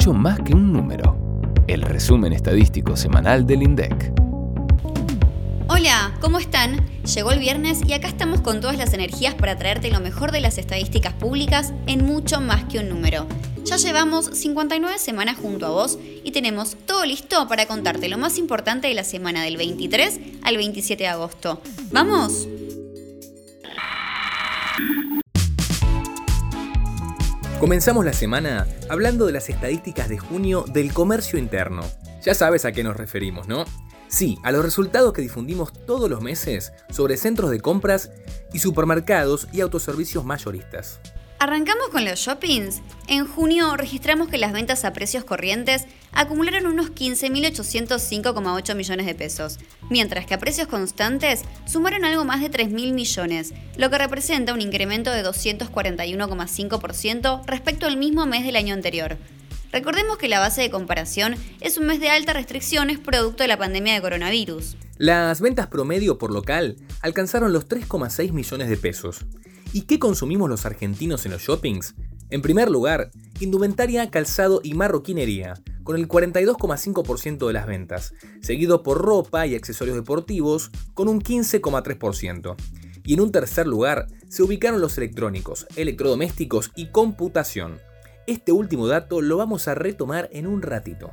mucho más que un número. El resumen estadístico semanal del INDEC. Hola, ¿cómo están? Llegó el viernes y acá estamos con todas las energías para traerte lo mejor de las estadísticas públicas en mucho más que un número. Ya llevamos 59 semanas junto a vos y tenemos todo listo para contarte lo más importante de la semana del 23 al 27 de agosto. ¿Vamos? Comenzamos la semana hablando de las estadísticas de junio del comercio interno. Ya sabes a qué nos referimos, ¿no? Sí, a los resultados que difundimos todos los meses sobre centros de compras y supermercados y autoservicios mayoristas. Arrancamos con los shoppings. En junio registramos que las ventas a precios corrientes acumularon unos 15.805,8 millones de pesos, mientras que a precios constantes sumaron algo más de 3.000 millones, lo que representa un incremento de 241,5% respecto al mismo mes del año anterior. Recordemos que la base de comparación es un mes de altas restricciones producto de la pandemia de coronavirus. Las ventas promedio por local alcanzaron los 3,6 millones de pesos. ¿Y qué consumimos los argentinos en los shoppings? En primer lugar, indumentaria, calzado y marroquinería, con el 42,5% de las ventas, seguido por ropa y accesorios deportivos, con un 15,3%. Y en un tercer lugar se ubicaron los electrónicos, electrodomésticos y computación. Este último dato lo vamos a retomar en un ratito.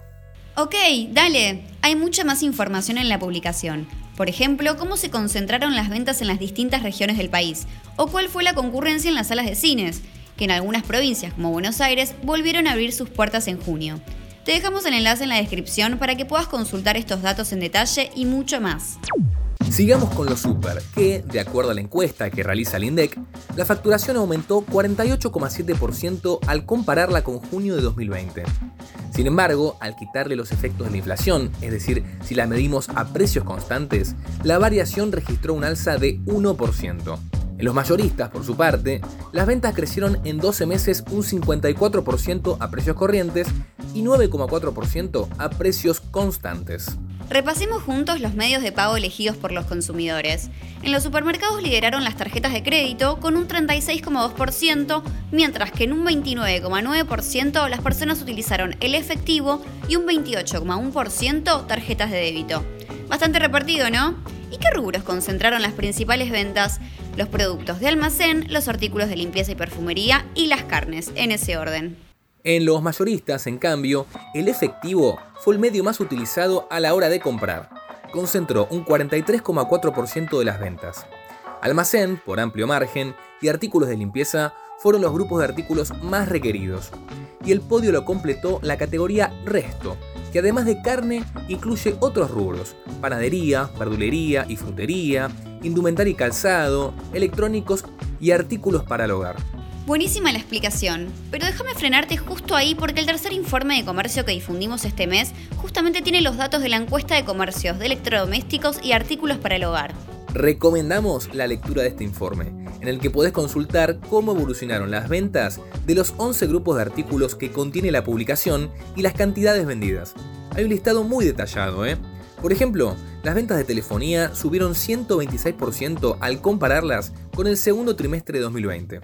Ok, dale. Hay mucha más información en la publicación. Por ejemplo, cómo se concentraron las ventas en las distintas regiones del país, o cuál fue la concurrencia en las salas de cines, que en algunas provincias como Buenos Aires volvieron a abrir sus puertas en junio. Te dejamos el enlace en la descripción para que puedas consultar estos datos en detalle y mucho más. Sigamos con los super, que, de acuerdo a la encuesta que realiza el INDEC, la facturación aumentó 48,7% al compararla con junio de 2020. Sin embargo, al quitarle los efectos de la inflación, es decir, si la medimos a precios constantes, la variación registró un alza de 1%. En los mayoristas, por su parte, las ventas crecieron en 12 meses un 54% a precios corrientes y 9,4% a precios constantes. Repasemos juntos los medios de pago elegidos por los consumidores. En los supermercados lideraron las tarjetas de crédito con un 36,2%, mientras que en un 29,9% las personas utilizaron el efectivo y un 28,1% tarjetas de débito. Bastante repartido, ¿no? ¿Y qué rubros concentraron las principales ventas? Los productos de almacén, los artículos de limpieza y perfumería y las carnes, en ese orden. En los mayoristas, en cambio, el efectivo fue el medio más utilizado a la hora de comprar. Concentró un 43,4% de las ventas. Almacén, por amplio margen, y artículos de limpieza fueron los grupos de artículos más requeridos. Y el podio lo completó la categoría Resto, que además de carne incluye otros rubros, panadería, verdulería y frutería, indumentaria y calzado, electrónicos y artículos para el hogar. Buenísima la explicación, pero déjame frenarte justo ahí porque el tercer informe de comercio que difundimos este mes justamente tiene los datos de la encuesta de comercios de electrodomésticos y artículos para el hogar. Recomendamos la lectura de este informe, en el que podés consultar cómo evolucionaron las ventas de los 11 grupos de artículos que contiene la publicación y las cantidades vendidas. Hay un listado muy detallado, ¿eh? Por ejemplo, las ventas de telefonía subieron 126% al compararlas con el segundo trimestre de 2020.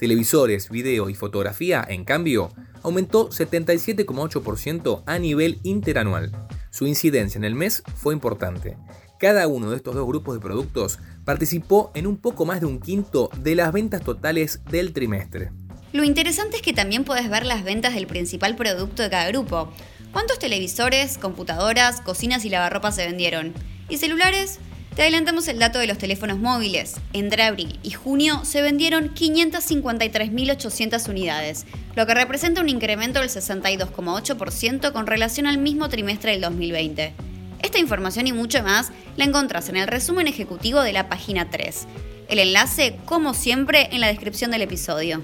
Televisores, video y fotografía, en cambio, aumentó 77,8% a nivel interanual. Su incidencia en el mes fue importante. Cada uno de estos dos grupos de productos participó en un poco más de un quinto de las ventas totales del trimestre. Lo interesante es que también puedes ver las ventas del principal producto de cada grupo. ¿Cuántos televisores, computadoras, cocinas y lavarropas se vendieron? ¿Y celulares? Te adelantamos el dato de los teléfonos móviles. Entre abril y junio se vendieron 553.800 unidades, lo que representa un incremento del 62,8% con relación al mismo trimestre del 2020. Esta información y mucho más la encontrás en el resumen ejecutivo de la página 3. El enlace, como siempre, en la descripción del episodio.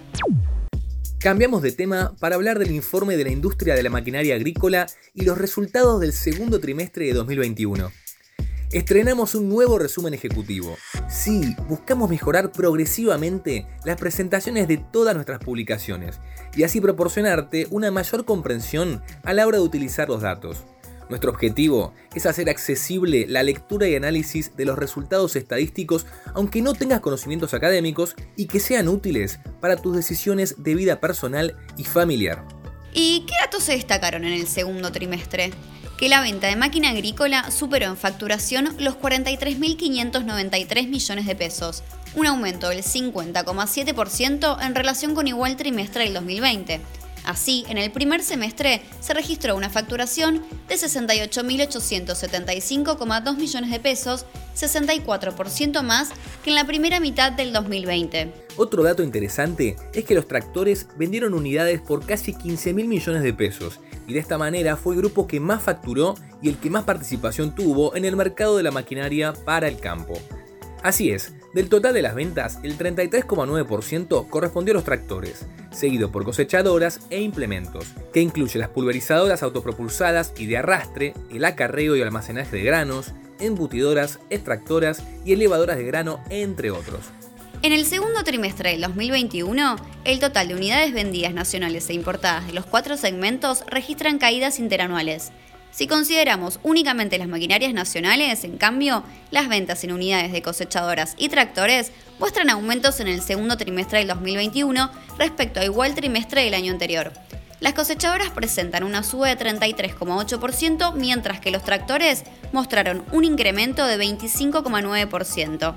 Cambiamos de tema para hablar del informe de la industria de la maquinaria agrícola y los resultados del segundo trimestre de 2021. Estrenamos un nuevo resumen ejecutivo. Sí, buscamos mejorar progresivamente las presentaciones de todas nuestras publicaciones y así proporcionarte una mayor comprensión a la hora de utilizar los datos. Nuestro objetivo es hacer accesible la lectura y análisis de los resultados estadísticos aunque no tengas conocimientos académicos y que sean útiles para tus decisiones de vida personal y familiar. ¿Y qué datos se destacaron en el segundo trimestre? Que la venta de máquina agrícola superó en facturación los 43.593 millones de pesos, un aumento del 50,7% en relación con igual trimestre del 2020. Así, en el primer semestre se registró una facturación de 68.875,2 millones de pesos, 64% más que en la primera mitad del 2020. Otro dato interesante es que los tractores vendieron unidades por casi 15 mil millones de pesos y de esta manera fue el grupo que más facturó y el que más participación tuvo en el mercado de la maquinaria para el campo. Así es, del total de las ventas, el 33,9% correspondió a los tractores, seguido por cosechadoras e implementos, que incluye las pulverizadoras autopropulsadas y de arrastre, el acarreo y almacenaje de granos, embutidoras, extractoras y elevadoras de grano, entre otros. En el segundo trimestre del 2021, el total de unidades vendidas nacionales e importadas de los cuatro segmentos registran caídas interanuales. Si consideramos únicamente las maquinarias nacionales, en cambio, las ventas en unidades de cosechadoras y tractores muestran aumentos en el segundo trimestre del 2021 respecto a igual trimestre del año anterior. Las cosechadoras presentan una suba de 33,8%, mientras que los tractores mostraron un incremento de 25,9%.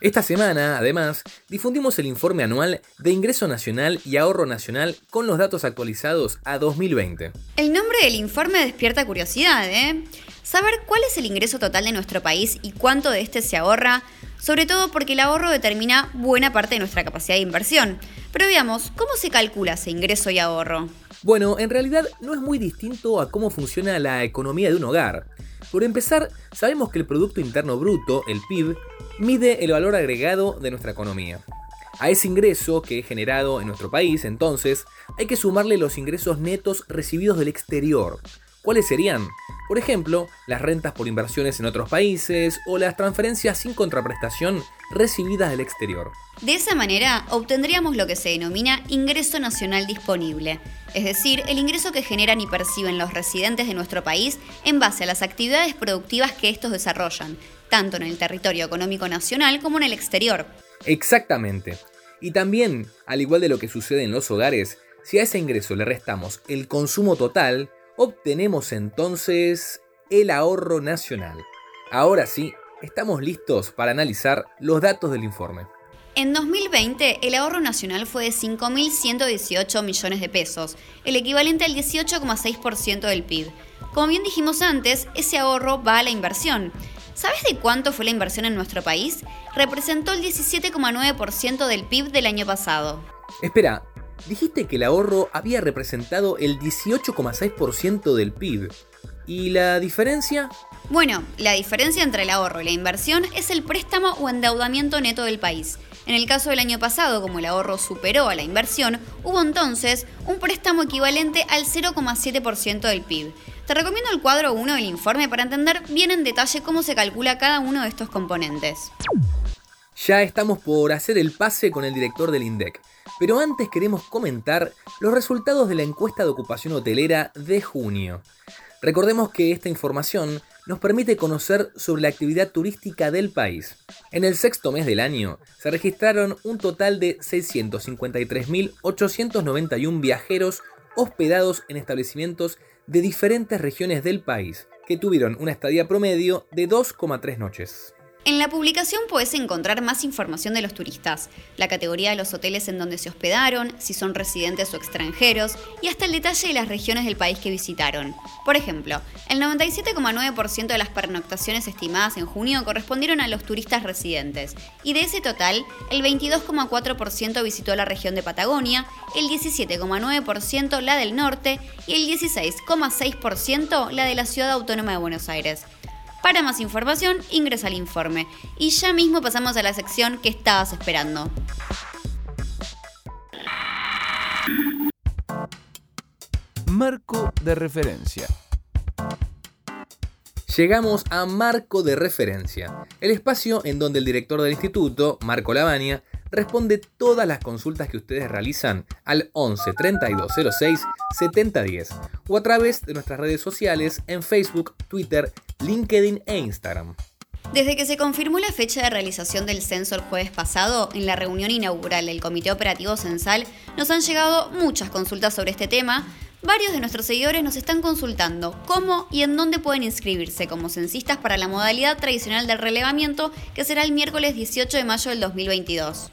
Esta semana, además, difundimos el informe anual de Ingreso Nacional y Ahorro Nacional con los datos actualizados a 2020. El nombre del informe despierta curiosidad, ¿eh? Saber cuál es el ingreso total de nuestro país y cuánto de este se ahorra, sobre todo porque el ahorro determina buena parte de nuestra capacidad de inversión. Pero veamos, ¿cómo se calcula ese ingreso y ahorro? Bueno, en realidad no es muy distinto a cómo funciona la economía de un hogar. Por empezar, sabemos que el Producto Interno Bruto, el PIB, mide el valor agregado de nuestra economía. A ese ingreso que es generado en nuestro país, entonces, hay que sumarle los ingresos netos recibidos del exterior. ¿Cuáles serían? Por ejemplo, las rentas por inversiones en otros países o las transferencias sin contraprestación recibidas del exterior. De esa manera obtendríamos lo que se denomina ingreso nacional disponible, es decir, el ingreso que generan y perciben los residentes de nuestro país en base a las actividades productivas que estos desarrollan, tanto en el territorio económico nacional como en el exterior. Exactamente. Y también, al igual de lo que sucede en los hogares, si a ese ingreso le restamos el consumo total, obtenemos entonces el ahorro nacional. Ahora sí, estamos listos para analizar los datos del informe. En 2020, el ahorro nacional fue de 5.118 millones de pesos, el equivalente al 18,6% del PIB. Como bien dijimos antes, ese ahorro va a la inversión. ¿Sabes de cuánto fue la inversión en nuestro país? Representó el 17,9% del PIB del año pasado. Espera, dijiste que el ahorro había representado el 18,6% del PIB. ¿Y la diferencia? Bueno, la diferencia entre el ahorro y la inversión es el préstamo o endeudamiento neto del país. En el caso del año pasado, como el ahorro superó a la inversión, hubo entonces un préstamo equivalente al 0,7% del PIB. Te recomiendo el cuadro 1 del informe para entender bien en detalle cómo se calcula cada uno de estos componentes. Ya estamos por hacer el pase con el director del INDEC, pero antes queremos comentar los resultados de la encuesta de ocupación hotelera de junio. Recordemos que esta información nos permite conocer sobre la actividad turística del país. En el sexto mes del año se registraron un total de 653.891 viajeros hospedados en establecimientos de diferentes regiones del país, que tuvieron una estadía promedio de 2,3 noches. En la publicación puedes encontrar más información de los turistas, la categoría de los hoteles en donde se hospedaron, si son residentes o extranjeros, y hasta el detalle de las regiones del país que visitaron. Por ejemplo, el 97,9% de las pernoctaciones estimadas en junio correspondieron a los turistas residentes, y de ese total, el 22,4% visitó la región de Patagonia, el 17,9% la del norte y el 16,6% la de la ciudad autónoma de Buenos Aires. Para más información, ingresa al informe. Y ya mismo pasamos a la sección que estabas esperando. Marco de referencia. Llegamos a Marco de Referencia, el espacio en donde el director del instituto, Marco Lavania, responde todas las consultas que ustedes realizan al 11 32 06 70 10 o a través de nuestras redes sociales en Facebook, Twitter, LinkedIn e Instagram. Desde que se confirmó la fecha de realización del censo el jueves pasado, en la reunión inaugural del Comité Operativo Censal, nos han llegado muchas consultas sobre este tema. Varios de nuestros seguidores nos están consultando cómo y en dónde pueden inscribirse como censistas para la modalidad tradicional del relevamiento que será el miércoles 18 de mayo del 2022.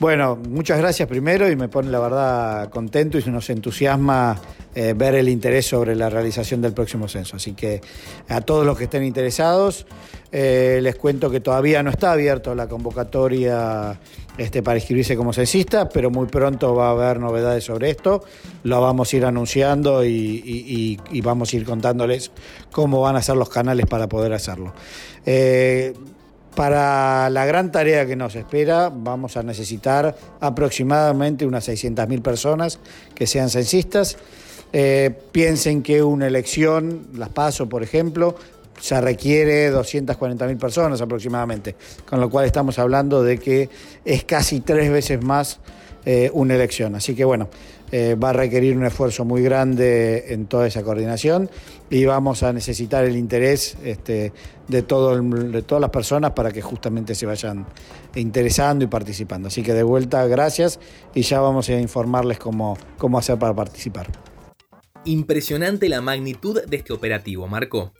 Bueno, muchas gracias primero y me pone la verdad contento y nos entusiasma eh, ver el interés sobre la realización del próximo censo. Así que a todos los que estén interesados, eh, les cuento que todavía no está abierto la convocatoria este, para inscribirse como censista, pero muy pronto va a haber novedades sobre esto. Lo vamos a ir anunciando y, vamos a ir contándoles cómo van a ser los canales para poder hacerlo. Eh, para la gran tarea que nos espera vamos a necesitar aproximadamente unas 600.000 personas que sean censistas. Eh, piensen que una elección, las paso por ejemplo, se requiere 240.000 personas aproximadamente, con lo cual estamos hablando de que es casi tres veces más eh, una elección. Así que bueno, eh, va a requerir un esfuerzo muy grande en toda esa coordinación y vamos a necesitar el interés este, de, todo de todas las personas para que justamente se vayan interesando y participando. Así que de vuelta, gracias y ya vamos a informarles cómo, cómo hacer para participar. Impresionante la magnitud de este operativo, Marco.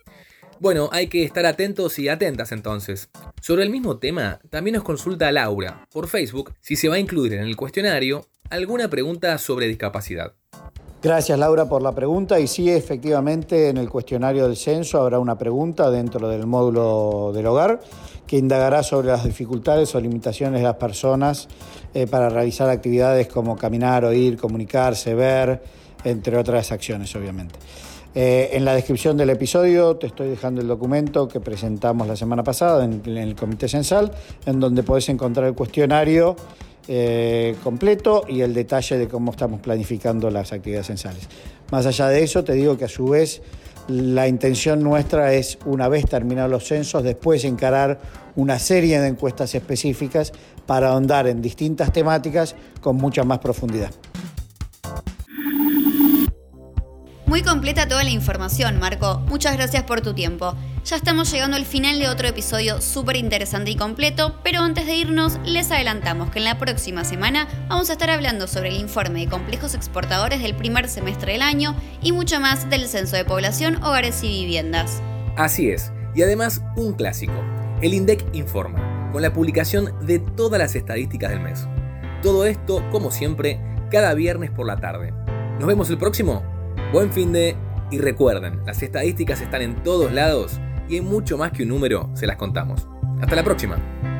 Bueno, hay que estar atentos y atentas entonces. Sobre el mismo tema, también nos consulta Laura por Facebook si se va a incluir en el cuestionario alguna pregunta sobre discapacidad. Gracias Laura por la pregunta y sí, efectivamente en el cuestionario del censo habrá una pregunta dentro del módulo del hogar que indagará sobre las dificultades o limitaciones de las personas eh, para realizar actividades como caminar, oír, comunicarse, ver, entre otras acciones obviamente. Eh, en la descripción del episodio te estoy dejando el documento que presentamos la semana pasada en, el Comité Censal, en donde podés encontrar el cuestionario eh, completo y el detalle de cómo estamos planificando las actividades censales. Más allá de eso, te digo que a su vez la intención nuestra es, una vez terminados los censos, después encarar una serie de encuestas específicas para ahondar en distintas temáticas con mucha más profundidad. Muy completa toda la información, Marco. Muchas gracias por tu tiempo. Ya estamos llegando al final de otro episodio súper interesante y completo, pero antes de irnos, les adelantamos que en la próxima semana vamos a estar hablando sobre el informe de complejos exportadores del primer semestre del año y mucho más del censo de población, hogares y viviendas. Así es, y además un clásico. El INDEC informa, con la publicación de todas las estadísticas del mes. Todo esto, como siempre, cada viernes por la tarde. ¿Nos vemos el próximo? Buen fin de... Y recuerden, las estadísticas están en todos lados y hay mucho más que un número, se las contamos. Hasta la próxima.